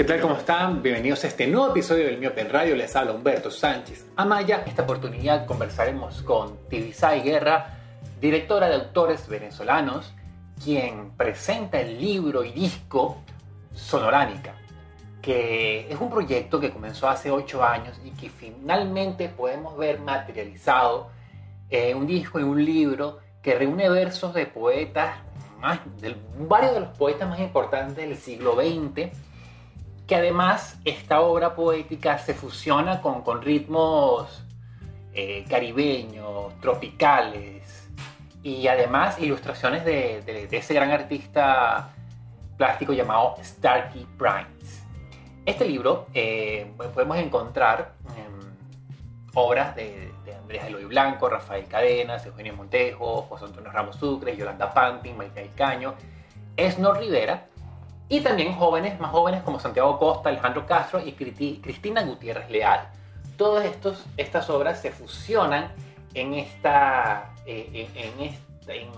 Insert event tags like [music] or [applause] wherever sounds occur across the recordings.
¿Qué tal? ¿Cómo están? Bienvenidos a este nuevo episodio del Miope en Radio. Les habla Humberto Sánchez Amaya. Esta oportunidad conversaremos con Tibisay Guerra, directora de autores venezolanos, quien presenta el libro y disco Sonoránica, que es un proyecto que comenzó hace ocho años y que finalmente podemos ver materializado en un disco, en un libro que reúne versos de poetas, más, de varios de los poetas más importantes del siglo XX que además esta obra poética se fusiona con, con ritmos eh, caribeños, tropicales y además ilustraciones de, de, ese gran artista plástico llamado Starkey Primes. Este libro eh, podemos encontrar obras de, Andrés Eloy Blanco, Rafael Cadenas, Eugenio Montejo, José Antonio Ramos Sucre, Yolanda Pantin, María Caño, Esnor Rivera y también jóvenes, más jóvenes como Santiago Costa, Alejandro Castro y Cristina Gutiérrez Leal. Todas estas obras se fusionan en, esta, eh, en,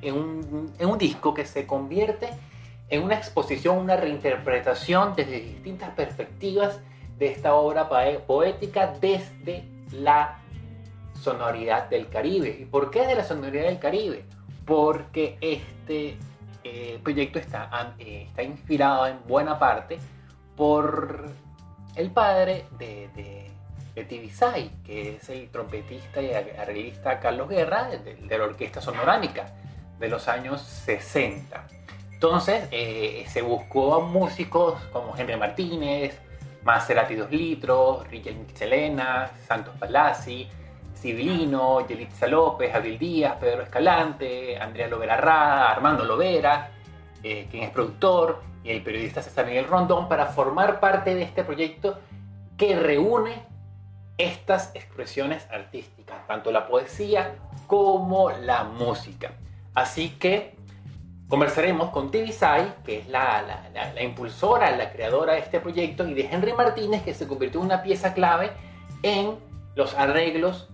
en, un, en un disco que se convierte en una exposición, una reinterpretación desde distintas perspectivas de esta obra poética desde la sonoridad del Caribe. ¿Y por qué de la sonoridad del Caribe? Porque este el proyecto está, eh, está inspirado en buena parte por el padre de, de, Tibisay, que es el trompetista y arreglista Carlos Guerra de, la Orquesta Sonoránica de los años 60. Entonces eh, se buscó a músicos como Henry Martínez, Maserati 2 Litros, Richard Michelena, Santos Palazzi, Civilino, Yelitza López, Abril Díaz, Pedro Escalante, Andrea Lovera Rada, Armando Lovera, eh, quien es productor, y el periodista César Miguel Rondón, para formar parte de este proyecto que reúne estas expresiones artísticas, tanto la poesía como la música. Así que conversaremos con Tibisay, que es la, la, la, impulsora, la creadora de este proyecto, y de Henry Martínez, que se convirtió en una pieza clave en los arreglos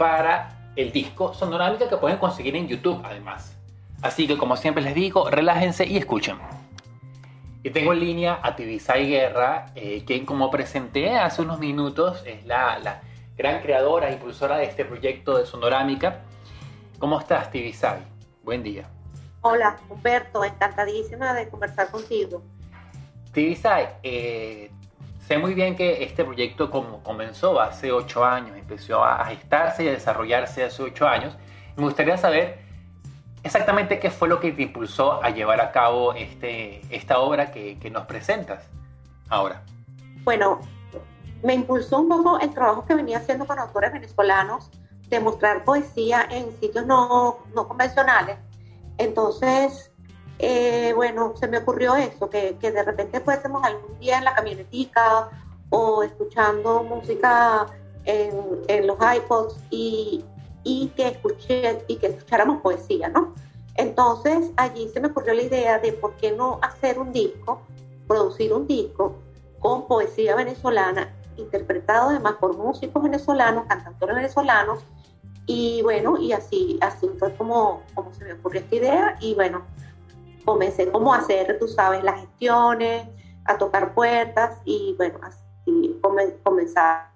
para el disco Sonorámica que pueden conseguir en YouTube además. Así que como siempre les digo, relájense y escuchen. Y tengo en línea a Tibisay Guerra, eh, quien como presenté hace unos minutos es la, la, gran creadora e impulsora de este proyecto de Sonorámica. ¿Cómo estás Tibisay? Buen día. Hola Humberto, encantadísima de conversar contigo. Tibisay, eh, sé muy bien que este proyecto como comenzó hace ocho años, empezó a gestarse y a desarrollarse hace ocho años. Me gustaría saber exactamente qué fue lo que te impulsó a llevar a cabo este, esta obra que, que nos presentas ahora. Bueno, me impulsó un poco el trabajo que venía haciendo con autores venezolanos de mostrar poesía en sitios no, no convencionales. Entonces, eh, bueno, se me ocurrió eso, que, que, de repente fuésemos algún día en la camionetica o escuchando música en, los iPods y, y, que escuché, y que escucháramos poesía, ¿no? Entonces allí se me ocurrió la idea de por qué no hacer un disco, producir un disco con poesía venezolana, interpretado además por músicos venezolanos, cantautores venezolanos, y bueno, y así, así fue como, como se me ocurrió esta idea, y bueno, comencé como a hacer, tú sabes, las gestiones, a tocar puertas y bueno, así comenzar.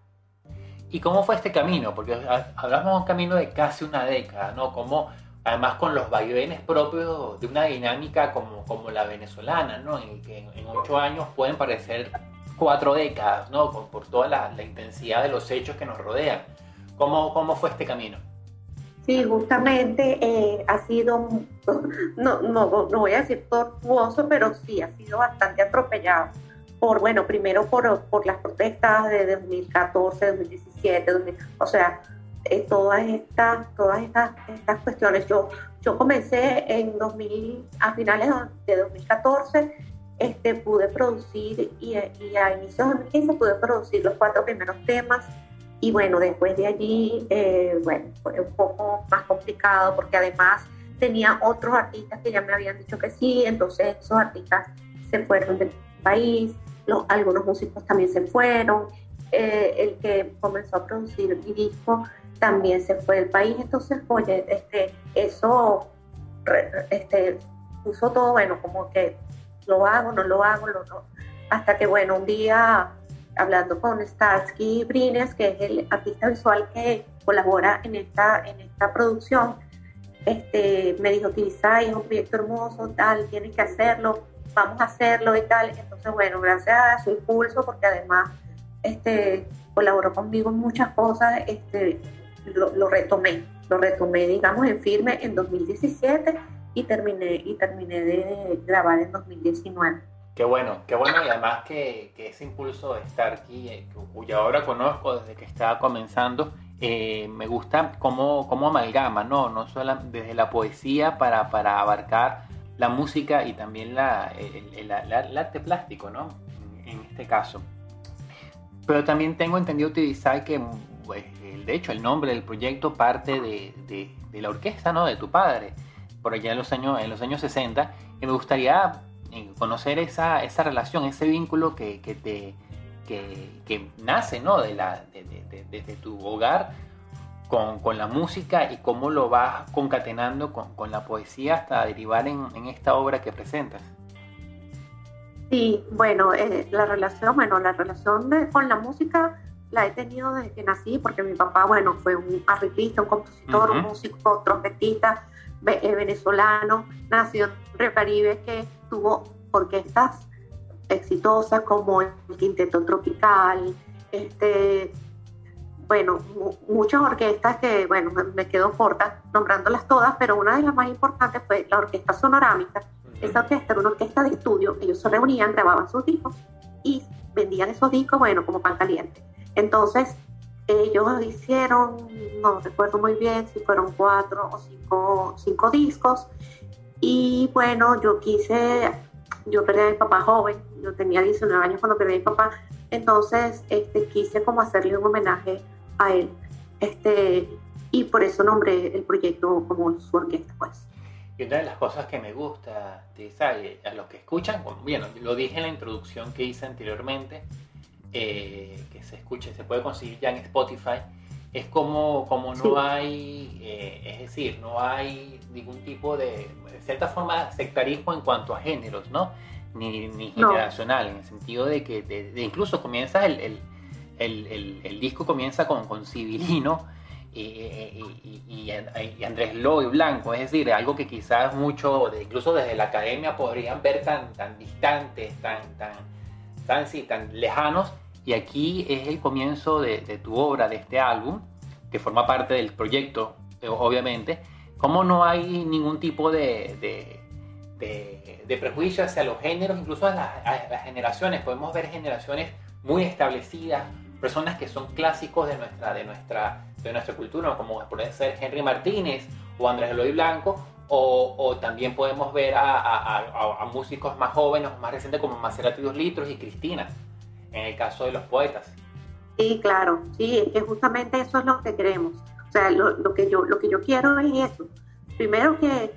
¿Y cómo fue este camino? Porque hablamos de un camino de casi una década, ¿no? Como además con los vaivenes propios de una dinámica como, como la venezolana, ¿no? En que en, ocho años pueden parecer cuatro décadas, ¿no? Por, por toda la, la, intensidad de los hechos que nos rodean. ¿Cómo, cómo fue este camino? Sí, justamente eh, ha sido, no, no, no voy a decir tortuoso, pero sí ha sido bastante atropellado. Por, bueno, primero por, por las protestas de 2014, 2017, o sea, eh, todas estas, todas estas, estas cuestiones. Yo, yo comencé en 2000, a finales de 2014, este, pude producir y, y a inicios de 2015 pude producir los cuatro primeros temas y bueno, después de allí, eh, bueno, fue un poco más complicado porque además tenía otros artistas que ya me habían dicho que sí, entonces esos artistas se fueron del país, los, algunos músicos también se fueron, eh, el que comenzó a producir mi disco también se fue del país, entonces, oye, este, eso este, puso todo, bueno, como que lo hago, no lo hago, lo, no, hasta que, bueno, un día hablando con Starsky Brines, que es el artista visual que colabora en esta, en esta producción, este, me dijo, Tibisay es un proyecto hermoso, tal, tienes que hacerlo, vamos a hacerlo y tal. Entonces, bueno, gracias a su impulso, porque además este, colaboró conmigo en muchas cosas, este, lo, retomé, lo retomé, digamos, en firme en 2017 y terminé, y terminé de grabar en 2019. Qué bueno, qué bueno y además que, ese impulso de estar aquí, eh, cuya obra conozco desde que estaba comenzando, eh, me gusta cómo, cómo, amalgama, ¿no? No solo desde la poesía para, para abarcar la música y también la, el, arte plástico, ¿no? En este caso. Pero también tengo entendido utilizar que, pues, de hecho, el nombre del proyecto parte de, de, la orquesta, ¿no? De tu padre, por allá en los años, en los años 60. Y me gustaría conocer esa, esa relación, ese vínculo que, que te, que, nace ¿no? de la, desde tu hogar con, con, la música y cómo lo vas concatenando con, con la poesía hasta derivar en, en, esta obra que presentas. Sí, bueno, eh, la relación, bueno, la relación con la música la he tenido desde que nací, porque mi papá, bueno, fue un arreglista, un compositor, un músico, trompetista venezolano, nació en Caribe, que tuvo orquestas exitosas como el Quinteto Tropical, este, bueno, muchas orquestas que, bueno, me, quedo corta nombrándolas todas, pero una de las más importantes fue la Orquesta Sonorámica. Esa orquesta era una orquesta de estudio, ellos se reunían, grababan sus discos y vendían esos discos, bueno, como pan caliente. Entonces, ellos hicieron, no recuerdo muy bien si fueron cuatro o cinco, cinco discos, y bueno, yo quise yo perdí a mi papá joven, yo tenía 19 años cuando perdí a mi papá, entonces este, quise como hacerle un homenaje a él. Este, y por eso nombré el proyecto como su orquesta, pues. Y una de las cosas que me gusta, de a los que escuchan, bueno, lo dije en la introducción que hice anteriormente, eh, que se escuche, se puede conseguir ya en Spotify, es como, como no hay, eh, es decir, no hay ningún tipo de, de cierta forma, sectarismo en cuanto a géneros, ¿no? Ni, ni generacional, en el sentido de que de, incluso comienza el, el, el, el, disco comienza con, con Civilino y, y, y, Andrés Loy Blanco, es decir, algo que quizás mucho, incluso desde la academia podrían ver tan, tan distantes, tan, tan, tan, sí, tan lejanos, y aquí es el comienzo de, tu obra, de este álbum, que forma parte del proyecto, eh, obviamente. ¿Cómo no hay ningún tipo de, de, prejuicio hacia los géneros, incluso a las, generaciones? Podemos ver generaciones muy establecidas, personas que son clásicos de nuestra, de nuestra, de nuestra cultura, como puede ser Henry Martínez o Andrés Eloy Blanco, o, o, también podemos ver a, a, a, músicos más jóvenes, más recientes como Maserati Dos Litros y Cristina en el caso de los poetas. Sí, claro, sí, es que justamente eso es lo que queremos. O sea, lo, que, yo, lo que yo quiero es eso. Primero que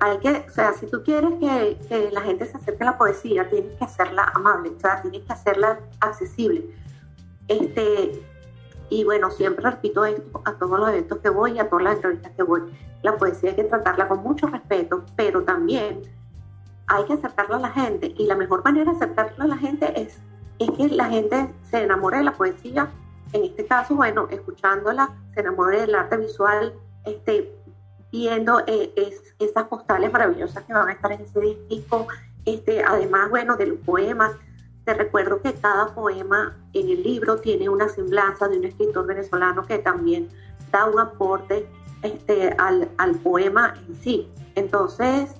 hay que, o sea, si tú quieres que, que, la gente se acerque a la poesía, tienes que hacerla amable, o sea, tienes que hacerla accesible. Este, y bueno, siempre repito esto a todos los eventos que voy y a todas las entrevistas que voy. La poesía hay que tratarla con mucho respeto, pero también hay que acercarla a la gente. Y la mejor manera de acercarla a la gente es es que la gente se enamore de la poesía, en este caso, bueno, escuchándola, se enamore del arte visual, este, viendo eh, esas postales maravillosas que van a estar en ese disco, este, además, bueno, de los poemas. Te recuerdo que cada poema en el libro tiene una semblanza de un escritor venezolano que también da un aporte este, al, al poema en sí. Entonces,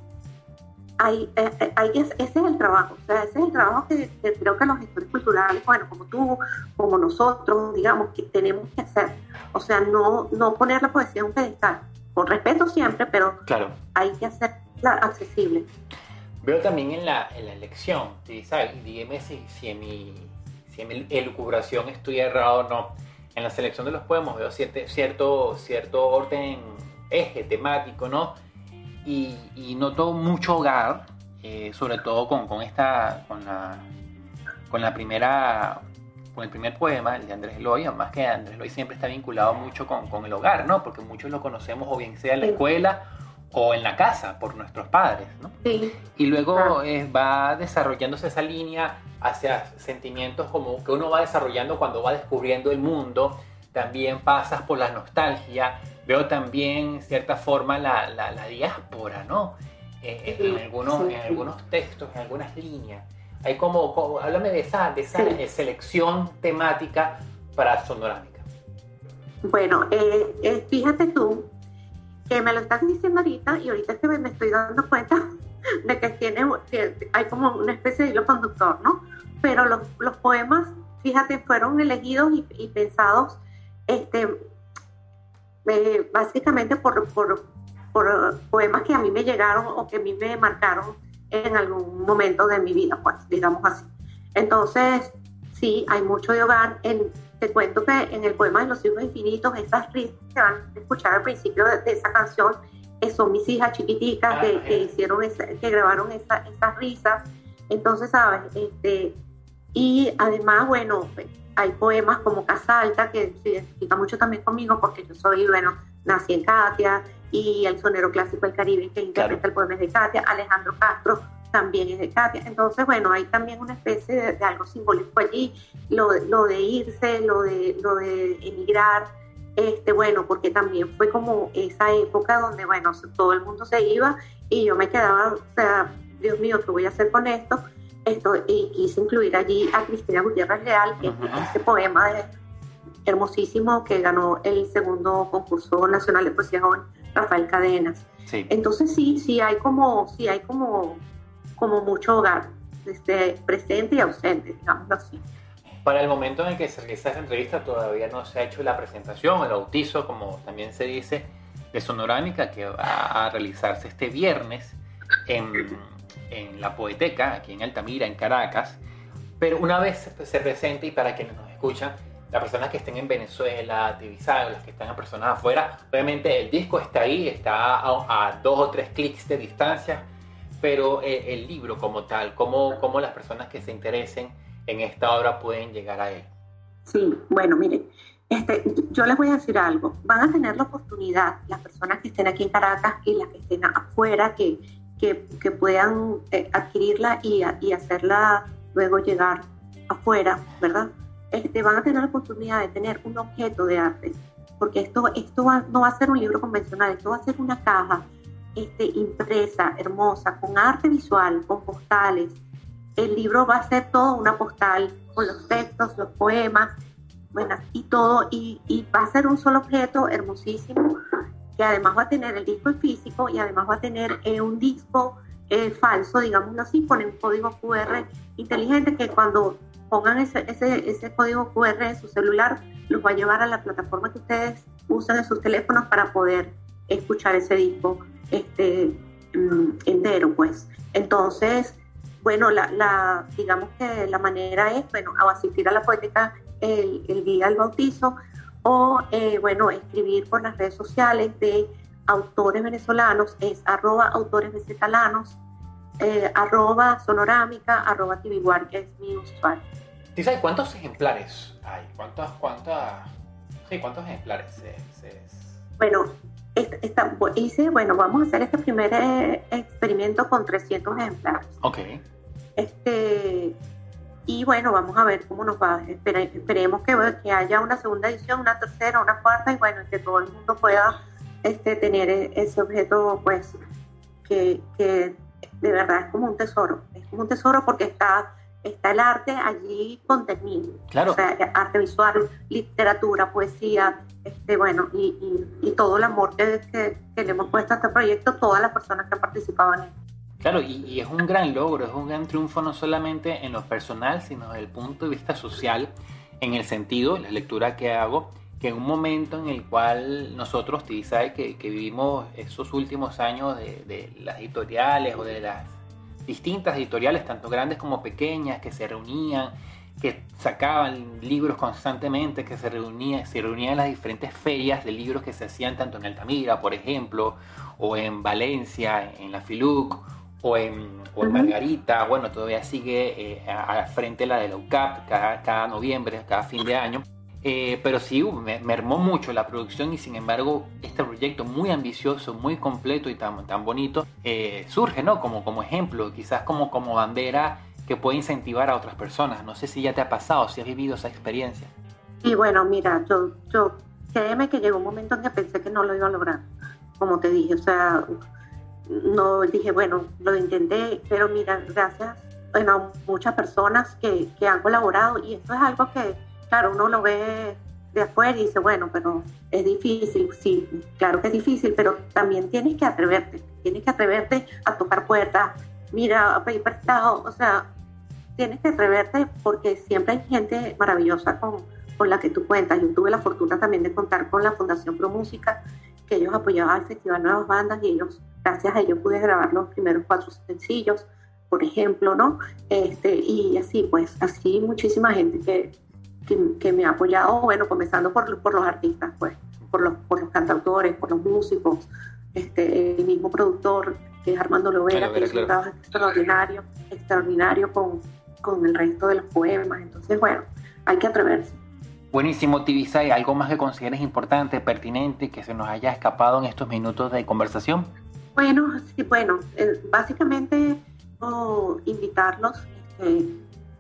hay, eh, eh, hay, ese es el trabajo, o sea, ese es el trabajo que, creo que los gestores culturales, bueno, como tú, como nosotros, digamos, que tenemos que hacer. O sea, no, no poner la poesía en un pedestal, con respeto siempre, pero claro. hay que hacerla accesible. Veo también en la, en la elección, dígame si, si, en mi, si en mi elucubración estoy errado o no. En la selección de los poemas veo cierto, cierto, cierto orden, eje temático, ¿no? Y, noto mucho hogar, eh, sobre todo con, con, esta, con la, con la primera, con el primer poema, el de Andrés Eloy, más que Andrés Eloy siempre está vinculado mucho con, con, el hogar, ¿no? Porque muchos lo conocemos o bien sea en la escuela o en la casa por nuestros padres, ¿no? Sí. Y luego eh, va desarrollándose esa línea hacia sentimientos como que uno va desarrollando cuando va descubriendo el mundo. También pasas por la nostalgia. Veo también, en cierta forma, la, la, la diáspora, ¿no? Eh, en, algunos, en algunos textos, en algunas líneas. Hay como, háblame de esa, de esa eh, selección temática para Sonorámica. Bueno, eh, fíjate tú que me lo estás diciendo ahorita y ahorita que me estoy dando cuenta [laughs] de que tiene que hay como una especie de hilo conductor, ¿no? Pero los, los poemas, fíjate, fueron elegidos y, pensados este, eh, básicamente por, por, por, poemas que a mí me llegaron o que a mí me marcaron en algún momento de mi vida, pues, digamos así. Entonces, sí, hay mucho de hogar en te cuento que en el poema de los hijos infinitos, esas risas que van a escuchar al principio de, esa canción, eh, son mis hijas chiquiticas ah, que, hicieron que grabaron esas risas. Entonces, ¿sabes? Este, y además, bueno, hay poemas como Casalta, que se identifica mucho también conmigo, porque yo soy, bueno, nací en Katia, y el sonero clásico del Caribe que interpreta el poema de Katia, Alejandro Castro, también es de Katia. Entonces, bueno, hay también una especie de, algo simbólico allí, lo, lo, de irse, lo de, lo de emigrar, este, bueno, porque también fue como esa época donde, bueno, todo el mundo se iba y yo me quedaba, o sea, Dios mío, ¿qué voy a hacer con esto? Esto y quise incluir allí a Cristina Gutiérrez Real, que es este poema hermosísimo que ganó el segundo concurso nacional de poesía joven, Rafael Cadenas. Entonces sí, sí hay como, sí hay como como mucho hogar, desde presente y ausente, digamos así. Para el momento en el que se realiza esta entrevista todavía no se ha hecho la presentación, el bautizo, como también se dice, de Sonorámica, que va a realizarse este viernes en, en la Poeteca, aquí en Altamira, en Caracas. Pero una vez se presente y para quienes nos escuchan, las personas que estén en Venezuela, divisadas, las que están a personas afuera, obviamente el disco está ahí, está a, a dos o tres clics de distancia pero eh, el libro como tal, ¿cómo, ¿cómo, las personas que se interesen en esta obra pueden llegar a él? Sí, bueno, miren, este, yo les voy a decir algo. Van a tener la oportunidad, las personas que estén aquí en Caracas y las que estén afuera, que, que, que puedan eh, adquirirla y, y, hacerla luego llegar afuera, ¿verdad? Este, van a tener la oportunidad de tener un objeto de arte, porque esto, esto no va a ser un libro convencional, esto va a ser una caja este, impresa, hermosa, con arte visual, con postales. El libro va a ser todo una postal con los textos, los poemas, bueno, y todo, y, va a ser un solo objeto hermosísimo, que además va a tener el disco físico y además va a tener eh, un disco eh, falso, digámoslo así, con un código QR inteligente que cuando pongan ese, ese, ese código QR en su celular, los va a llevar a la plataforma que ustedes usan en sus teléfonos para poder escuchar ese disco este, mm, entero, pues. Entonces, bueno, la, digamos que la manera es, bueno, asistir a la poética el, día del bautizo o, eh, bueno, escribir por las redes sociales de autores venezolanos, es arroba autores venezolanos, eh, arroba sonorámica, arroba que es mi usuario. ¿cuántos ejemplares hay? ¿Cuántos, cuántas, sí, cuántos ejemplares Bueno, esta, hice, bueno, vamos a hacer este primer eh, experimento con 300 ejemplares. Ok. Este, y bueno, vamos a ver cómo nos va. esperemos que, que, haya una segunda edición, una tercera, una cuarta, y bueno, que todo el mundo pueda este, tener e, ese objeto, pues, que, que de verdad es como un tesoro. Es como un tesoro porque está está el arte allí contenido. Claro. O sea, arte visual, literatura, poesía, este, bueno, y, y, todo el amor que, que, le hemos puesto a este proyecto, todas las personas que han participado en él. Claro, y, y, es un gran logro, es un gran triunfo no solamente en lo personal, sino desde el punto de vista social, en el sentido, la lectura que hago, que en un momento en el cual nosotros, sabe que, que vivimos esos últimos años de, de las editoriales o de las distintas editoriales, tanto grandes como pequeñas, que se reunían, que sacaban libros constantemente, que se reunían, se reunían en las diferentes ferias de libros que se hacían tanto en Altamira, por ejemplo, o en Valencia, en la Filuc, o en, Margarita, bueno, todavía sigue eh, al frente la de la UCAP cada, cada noviembre, cada fin de año. Eh, pero sí, uh, me mermó mucho la producción y sin embargo este proyecto muy ambicioso, muy completo y tan, tan bonito eh, surge, ¿no? Como, como ejemplo, quizás como, como bandera que puede incentivar a otras personas. No sé si ya te ha pasado, si has vivido esa experiencia. Y bueno, mira, yo, yo créeme que llegó un momento en que pensé que no lo iba a lograr, como te dije, o sea, no dije, bueno, lo intenté, pero mira, gracias bueno, muchas personas que, que han colaborado y esto es algo que claro, uno lo ve de afuera y dice, bueno, pero es difícil, sí, claro que es difícil, pero también tienes que atreverte, tienes que atreverte a tocar puertas, mira, a pedir prestado, o sea, tienes que atreverte porque siempre hay gente maravillosa con, con la que tú cuentas. Yo tuve la fortuna también de contar con la Fundación Pro Música, que ellos apoyaban al Festival Nuevas Bandas y ellos, gracias a ellos pude grabar los primeros cuatro sencillos, por ejemplo, ¿no? Este, y así, pues, así muchísima gente que, que, me ha apoyado, bueno, comenzando por, por los artistas, pues, por los, por los cantautores, por los músicos, este, el mismo productor, que es Armando Lovera, que es un trabajo extraordinario, extraordinario con, con el resto de los poemas. Entonces, bueno, hay que atreverse. Buenísimo, Tibisay. ¿Algo más que consideres importante, pertinente, que se nos haya escapado en estos minutos de conversación? Bueno, sí, bueno, eh, básicamente invitarlos este,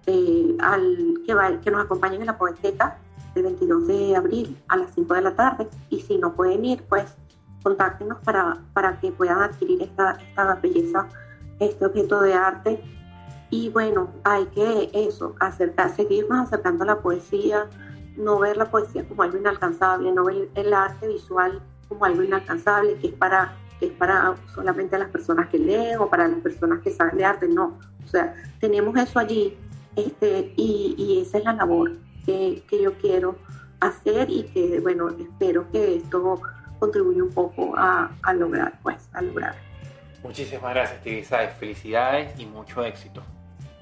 eh, al, que, que nos acompañen en la poeteta el 22 de abril a las 5 de la tarde y si no pueden ir, pues contáctenos para, para que puedan adquirir esta, esta belleza, este objeto de arte. Y bueno, hay que eso, acercar, seguirnos acercando a la poesía, no ver la poesía como algo inalcanzable, no ver el arte visual como algo inalcanzable, que es para, que es para solamente las personas que leen o para las personas que saben de arte, no. O sea, tenemos eso allí este, y, esa es la labor que, yo quiero hacer y que, bueno, espero que esto contribuya un poco a, lograr, pues, a lograr. Muchísimas gracias, Tibisay. Felicidades y mucho éxito.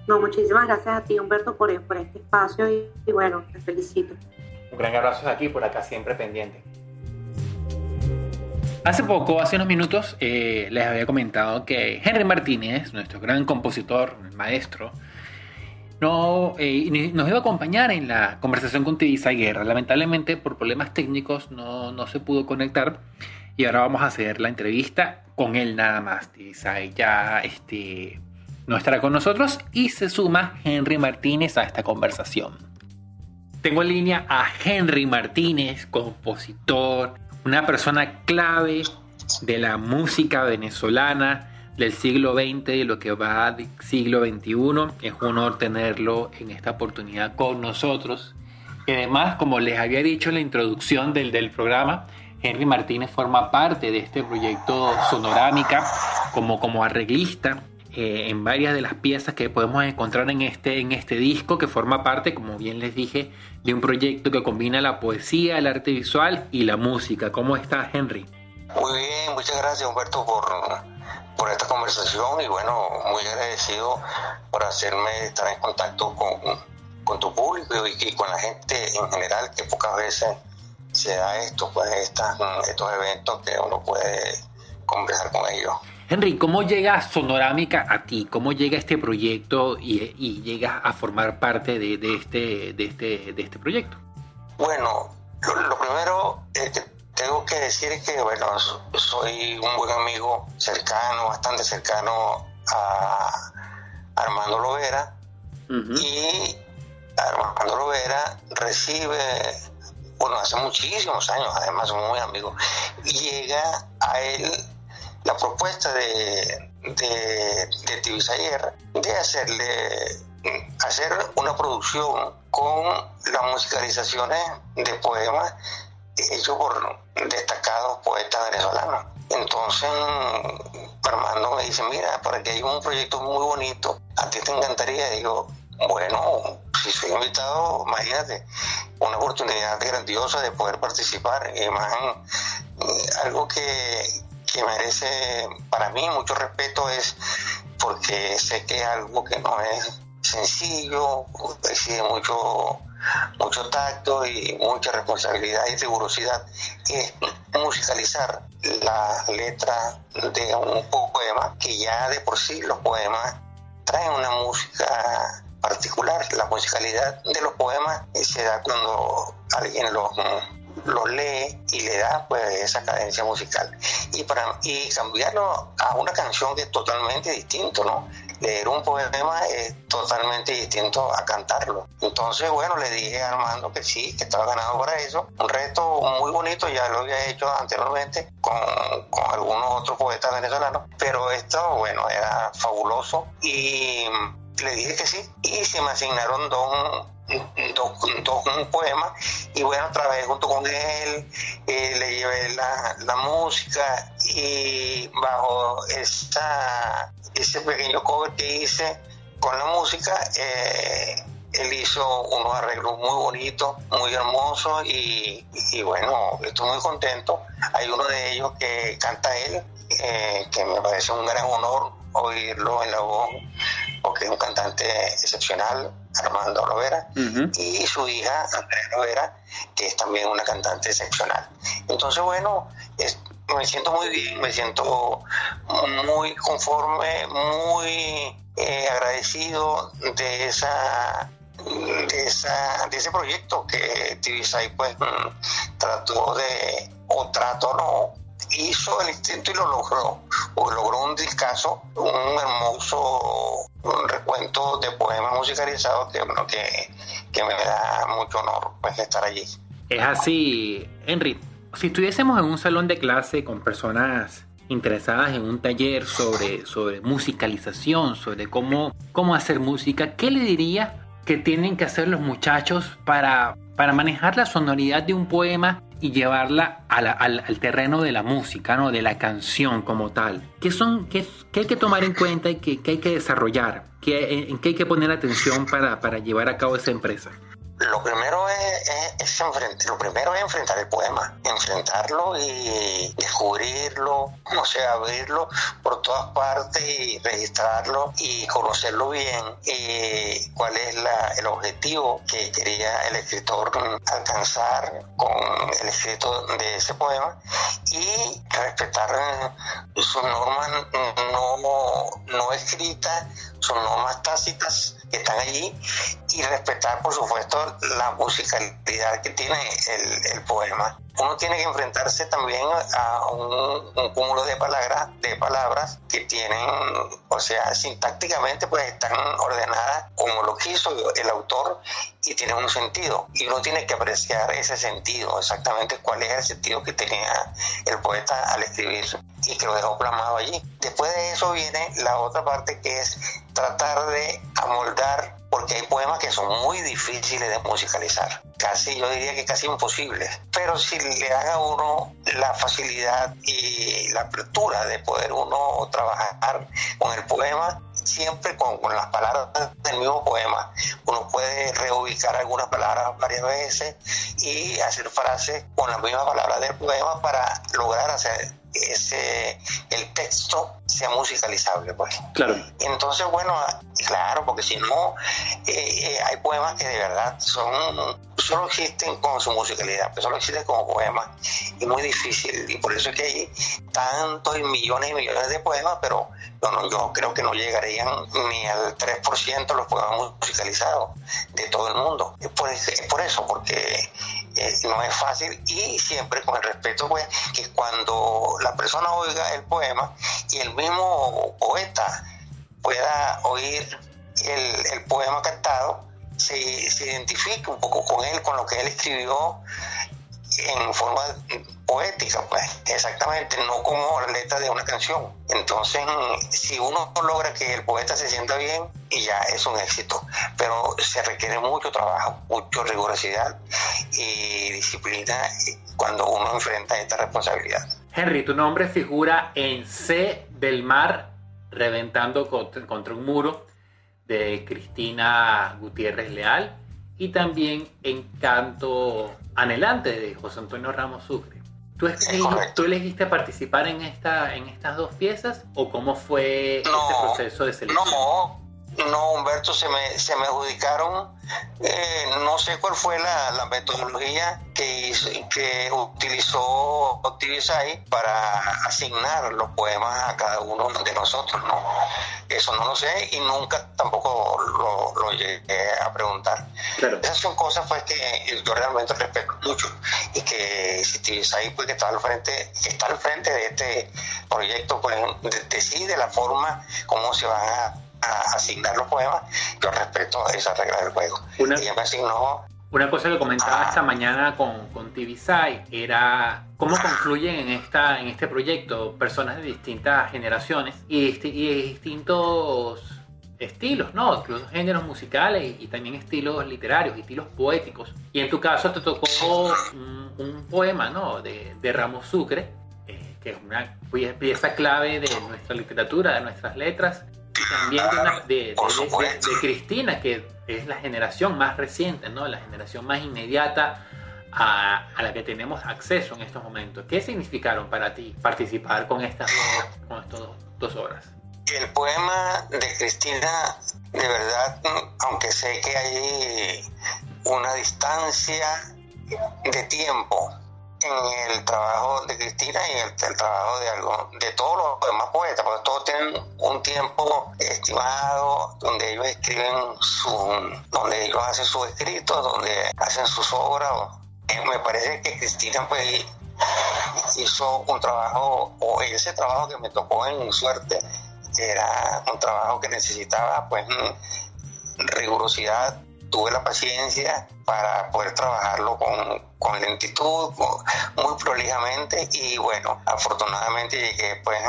No, muchísimas gracias a ti, Humberto, por, por este espacio y, y bueno, te felicito. Un gran abrazo de aquí, por acá siempre pendiente. Hace poco, hace unos minutos, eh, les había comentado que Henry Martínez, nuestro gran compositor, maestro, no, eh, nos iba a acompañar en la conversación con Tibisa Guerra. Lamentablemente, por problemas técnicos, no, no, se pudo conectar. Y ahora vamos a hacer la entrevista con él nada más. Tibisa ya este, no estará con nosotros y se suma Henry Martínez a esta conversación. Tengo en línea a Henry Martínez, compositor, una persona clave de la música venezolana del siglo XX y lo que va del siglo XXI. Es un honor tenerlo en esta oportunidad con nosotros. Y además, como les había dicho en la introducción del, del programa, Henry Martínez forma parte de este proyecto Sonorámica como, como arreglista en varias de las piezas que podemos encontrar en este, en este disco, que forma parte, como bien les dije, de un proyecto que combina la poesía, el arte visual y la música. ¿Cómo está Henry? Muy bien, muchas gracias Humberto por, por esta conversación y bueno, muy agradecido por hacerme estar en contacto con, con tu público y, con la gente en general, que pocas veces se da esto, pues estas, estos eventos que uno puede conversar con ellos. Henry, ¿cómo llega Sonorámica a ti? ¿Cómo llega este proyecto y, y llegas a formar parte de, de, este, de, este, de este proyecto? Bueno, lo, primero es que tengo que decir que, bueno, soy un buen amigo cercano, bastante cercano a Armando Lovera. Y Armando Lovera recibe, bueno, hace muchísimos años, además muy amigo, llega a él la propuesta de, de, de de hacerle hacer una producción con las musicalizaciones de poemas hecho por destacados poetas venezolanos. Entonces, Armando me dice, mira, para que hay un proyecto muy bonito, a ti te encantaría. digo, bueno, si soy invitado, imagínate, una oportunidad grandiosa de poder participar. Y más, algo que, que merece para mí mucho respeto es porque sé que es algo que no es sencillo, exige mucho mucho tacto y mucha responsabilidad y rigurosidad es musicalizar la letra de un poema que ya de por sí los poemas traen una música particular. La musicalidad de los poemas se da cuando alguien los lo lee y le da pues esa cadencia musical. Y para y cambiarlo a una canción que es totalmente distinto no leer un poema es totalmente distinto a cantarlo. Entonces bueno le dije a Armando que sí que estaba ganado para eso. Un reto muy bonito ya lo había hecho anteriormente con, con algunos otros poetas venezolanos pero esto bueno era fabuloso. Y le dije que sí y se me asignaron dos dos, un poema y bueno, trabajé junto con él, eh, le llevé la, la, música y bajo esa, ese pequeño cover que hice con la música, eh, él hizo unos arreglos muy bonitos, muy hermosos y, y, bueno, estoy muy contento. Hay uno de ellos que canta él, eh, que me parece un gran honor oírlo en la voz, porque es un cantante excepcional, Armando Lovera, y su hija, Andrea Lovera, que es también una cantante excepcional. Entonces, bueno, me siento muy bien, me siento muy conforme, muy eh, agradecido de esa de, esa, de ese proyecto que TVSI pues mm, trató de, o trató no, hizo el intento y lo logró, o logró un discazo, un hermoso un recuento de poemas musicalizados que, bueno, que, que me da mucho honor pues, estar allí. Es así, Henry. Si estuviésemos en un salón de clase con personas interesadas en un taller sobre, sobre musicalización, sobre cómo, cómo hacer música, ¿qué le diría que tienen que hacer los muchachos para, para manejar la sonoridad de un poema y llevarla al, al, terreno de la música, ¿no? de la canción como tal. ¿Qué, son, qué, qué hay que tomar en cuenta y qué, qué hay que desarrollar? ¿Qué, ¿En qué hay que poner atención para, para llevar a cabo esa empresa? Lo primero es, es, enfrentar, lo primero es enfrentar el poema, enfrentarlo y descubrirlo, no sé, abrirlo por todas partes y registrarlo y conocerlo bien, y cuál es la, el objetivo que quería el escritor alcanzar con el escrito de ese poema y respetar sus normas no, no escritas, sus normas tácitas que están allí y respetar, por supuesto, la musicalidad que tiene el, el poema. Uno tiene que enfrentarse también a un, cúmulo de palabras, de palabras que tienen, o sea, sintácticamente pues están ordenadas como lo quiso el autor y tienen un sentido. Y uno tiene que apreciar ese sentido, exactamente cuál es el sentido que tenía el poeta al escribir y que lo dejó plasmado allí. Después de eso viene la otra parte que es tratar de amoldar porque hay poemas que son muy difíciles de musicalizar, casi yo diría que casi imposibles, pero si le dan a uno la facilidad y la apertura de poder uno trabajar con el poema, siempre con, con, las palabras del mismo poema. Uno puede reubicar algunas palabras varias veces y hacer frases con las mismas palabras del poema para lograr hacer ese el texto sea musicalizable pues. Claro. Entonces bueno claro porque si no eh, eh, hay poemas que de verdad son solo existen con su musicalidad pero solo existen como poemas y muy difícil y por eso es que hay tantos y millones y millones de poemas pero yo, yo creo que no llegarían ni al 3% los poemas musicalizados de todo el mundo. Es por, es por eso porque no es fácil y siempre con el respeto pues que cuando la persona oiga el poema y el mismo poeta pueda oír el, el poema cantado se, se identifique un poco con él, con lo que él escribió en forma poética, pues, exactamente, no como letra de una canción. Entonces, si uno logra que el poeta se sienta bien, y ya es un éxito. Pero se requiere mucho trabajo, mucha rigurosidad y disciplina cuando uno enfrenta esta responsabilidad. Henry, tu nombre figura en C del Mar, reventando contra un muro de Cristina Gutiérrez Leal y también en Canto Anhelante de José Antonio Ramos Sucre. ¿Tú, ¿Tú, elegiste participar en, esta, en estas dos piezas o cómo fue ese proceso de selección? No, no, Humberto, se me, se me adjudicaron, eh, no sé cuál fue la, la metodología que, hizo, que utilizó Octivisai para asignar los poemas a cada uno de nosotros, ¿no? Eso no lo sé y nunca tampoco lo, llegué a preguntar. Esas son cosas pues que yo realmente respeto mucho y que si ahí pues que está al frente, que está al frente de este proyecto, pues decide la forma como se van a, asignar los poemas, yo respeto esa regla del juego. Una, y me asignó una cosa que comentaba esta mañana con, con TVSI era cómo confluyen en, esta, en este proyecto personas de distintas generaciones y, distintos estilos, ¿no? Incluso géneros musicales y, también estilos literarios, estilos poéticos. Y en tu caso te tocó un, poema, ¿no? De, de Ramos Sucre, eh, que es una pieza clave de nuestra literatura, de nuestras letras, también de, de, Cristina, que es la generación más reciente, ¿no? La generación más inmediata a, a, la que tenemos acceso en estos momentos. ¿Qué significaron para ti participar con estas con estas dos obras? El poema de Cristina, de verdad, aunque sé que hay una distancia de tiempo en el trabajo de Cristina y el, trabajo de algo de todos los demás poetas, porque todos tienen un tiempo estimado donde ellos escriben su, donde ellos hacen sus escritos, donde hacen sus obras. Eh, me parece que Cristina pues hizo un trabajo, o ese trabajo que me tocó en suerte, era un trabajo que necesitaba pues rigurosidad, tuve la paciencia para poder trabajarlo con, con lentitud, muy prolijamente y bueno, afortunadamente llegué pues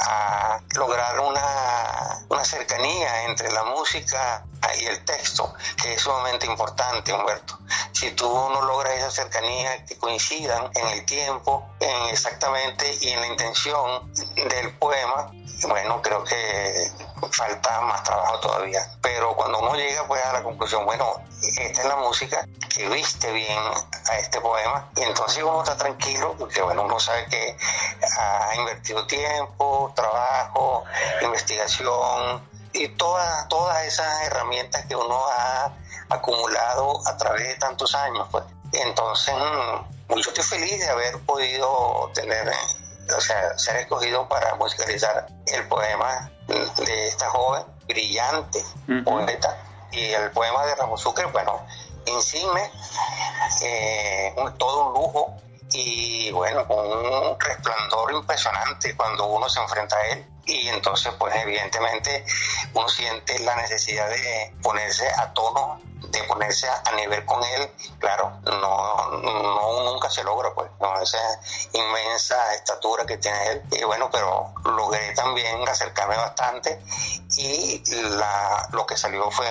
a lograr una, una cercanía entre la música y el texto, que es sumamente importante, Humberto. Si tú no logras esa cercanía, que coincidan en el tiempo, en exactamente y en la intención del poema, bueno, creo que falta más trabajo todavía. Pero cuando uno llega pues a la conclusión, bueno, esta es la música que viste bien a este poema, y entonces uno está tranquilo porque bueno, uno sabe que ha invertido tiempo, trabajo, investigación y todas, todas esas herramientas que uno ha acumulado a través de tantos años. Pues. Entonces, mm, yo estoy feliz de haber podido tener o sea, ser escogido para musicalizar el poema de esta joven, brillante poeta. Y el poema de Ramos Sucre, bueno, insigne, eh, todo un lujo y bueno, un resplandor impresionante cuando uno se enfrenta a él y entonces pues evidentemente uno siente la necesidad de ponerse a tono de ponerse a, nivel con él, claro, no, no nunca se logra, pues, con esa inmensa estatura que tiene él. Y bueno, pero logré también acercarme bastante. Y la, lo que salió fue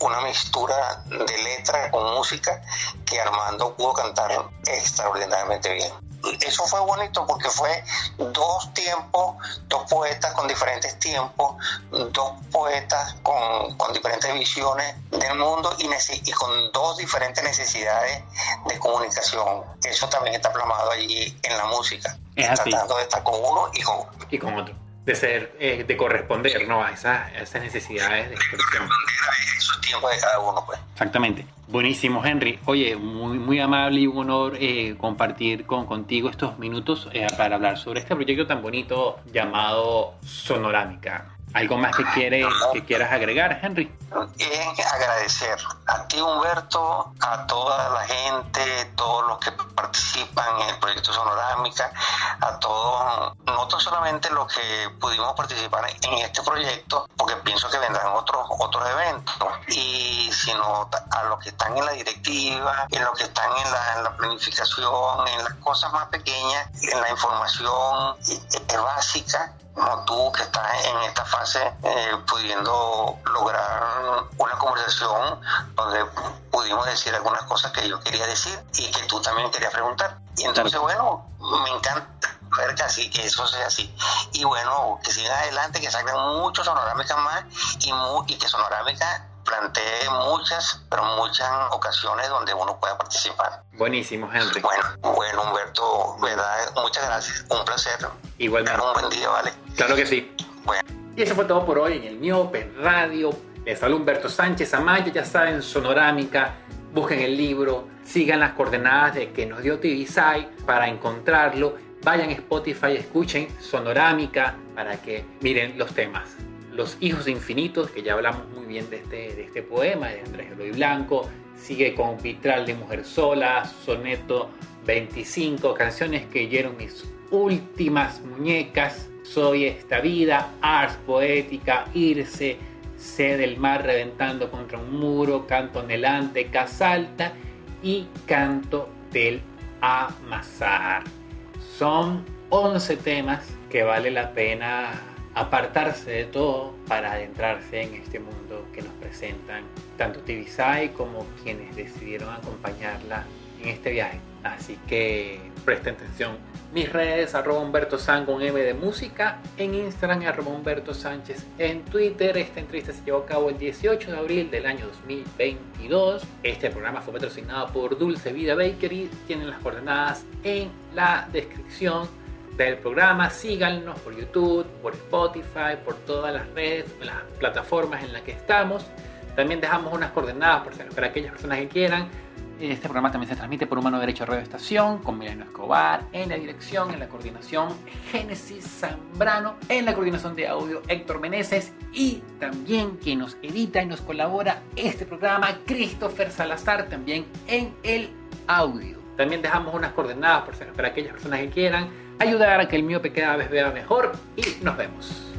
una mixtura de letra con música que Armando pudo cantar extraordinariamente bien eso fue bonito porque fue dos tiempos, dos poetas con diferentes tiempos, dos poetas con, con diferentes visiones del mundo y, y, con dos diferentes necesidades de comunicación. Eso también está plasmado allí en la música. Tratando de estar con uno y con, y con otro de ser, eh, de corresponder ¿no? a, esas, esas necesidades de expresión. A esos tiempos de cada uno, pues. Exactamente. Buenísimo, Henry. Oye, muy, muy amable y un honor eh, compartir con, contigo estos minutos eh, para hablar sobre este proyecto tan bonito llamado Sonorámica. ¿Algo más que, que quieras agregar, Henry? Es agradecer a ti, Humberto, a toda la gente, todos los que participan en el proyecto Sonorámica, a todos, no solamente los que pudimos participar en este proyecto, porque pienso que vendrán otros, otros eventos, y sino a los que están en la directiva, en los que están en la, en la planificación, en las cosas más pequeñas, en la información básica como tú que estás en esta fase eh, pudiendo lograr una conversación donde pudimos decir algunas cosas que yo quería decir y que tú también querías preguntar. Y entonces, bueno, me encanta ver que, así, que eso sea así. Y bueno, que siga adelante, que salgan muchos sonorámicas más y, y que sonorámica plantee muchas, pero muchas ocasiones donde uno pueda participar. Buenísimo, Henry. Bueno, bueno, Humberto, ¿verdad? Muchas gracias. Un placer. Igualmente. Un buen día, ¿vale? Claro que sí. Bueno. Y eso fue todo por hoy en el Miope Radio. Les saluda Humberto Sánchez Amaya, ya saben, Sonorámica. Busquen el libro, sigan las coordenadas de que nos dio TVSI para encontrarlo. Vayan a Spotify, escuchen Sonorámica para que miren los temas Los Hijos Infinitos, que ya hablamos muy bien de este, de este poema de Andrés Eloy Blanco. Sigue con Vitral de Mujer Sola, Soneto 25, canciones que oyeron mis últimas muñecas. Soy esta vida, Ars Poética, Irse, Sé del mar reventando contra un muro, Canto anhelante, Casalta y Canto del Amasar. Son 11 temas que vale la pena apartarse de todo para adentrarse en este mundo que nos presentan tanto Tibisay como quienes decidieron acompañarla en este viaje. Así que presten atención. Mis redes, arroba Humberto San con M de música, en Instagram, arroba Humberto Sánchez, en Twitter. Esta entrevista se llevó a cabo el 18 de abril del año 2022. Este programa fue patrocinado por Dulce Vida Bakery. Tienen las coordenadas en la descripción del programa. Síganos por YouTube, por Spotify, por todas las redes, las plataformas en las que estamos. También dejamos unas coordenadas para aquellas personas que quieran. Este programa también se transmite por Humano Derecho Radio Estación con Milano Escobar en la dirección, en la coordinación Génesis Zambrano, en la coordinación de audio Héctor Meneses y también quien nos edita y nos colabora este programa Christopher Salazar también en el audio. También dejamos unas coordenadas para aquellas personas que quieran ayudar a que el miope cada vez vea mejor y nos vemos.